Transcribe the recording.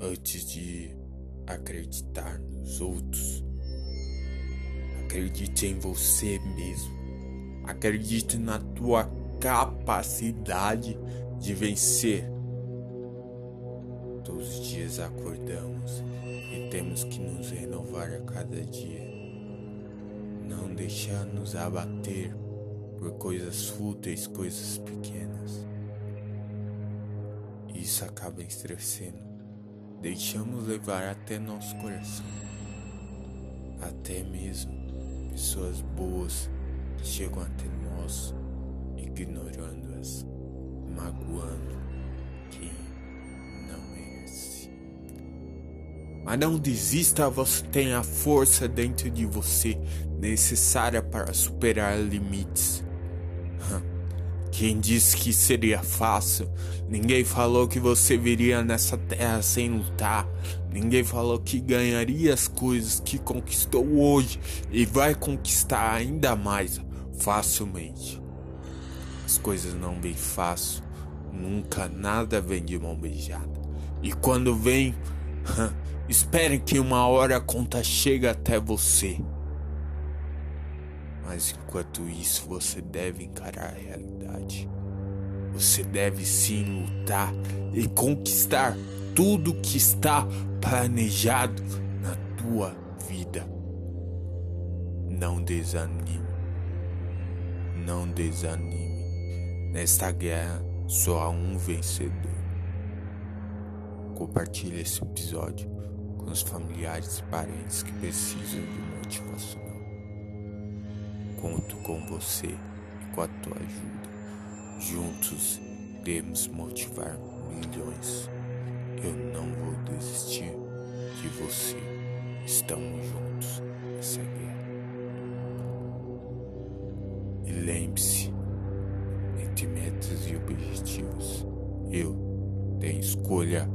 antes de acreditar nos outros. Acredite em você mesmo. Acredite na tua capacidade de vencer. Todos os dias acordamos e temos que nos renovar a cada dia. Não deixar nos abater por coisas fúteis, coisas pequenas. Isso acaba estressando. Deixamos levar até nosso coração. Até mesmo pessoas boas chegam até nós, ignorando-as, magoando quem não merece. Mas não desista, você tem a força dentro de você necessária para superar limites. Quem disse que seria fácil? Ninguém falou que você viria nessa terra sem lutar. Ninguém falou que ganharia as coisas que conquistou hoje e vai conquistar ainda mais facilmente. As coisas não vêm fácil, nunca nada vem de mão beijada. E quando vem, espere que uma hora a conta chega até você. Mas enquanto isso, você deve encarar a realidade. Você deve sim lutar e conquistar tudo que está planejado na tua vida. Não desanime. Não desanime. Nesta guerra só há um vencedor. Compartilhe esse episódio com os familiares e parentes que precisam de motivação. Conto com você e com a tua ajuda. Juntos iremos motivar milhões. Eu não vou desistir de você. Estamos juntos nessa guerra. E lembre-se, entre metas e objetivos, eu tenho escolha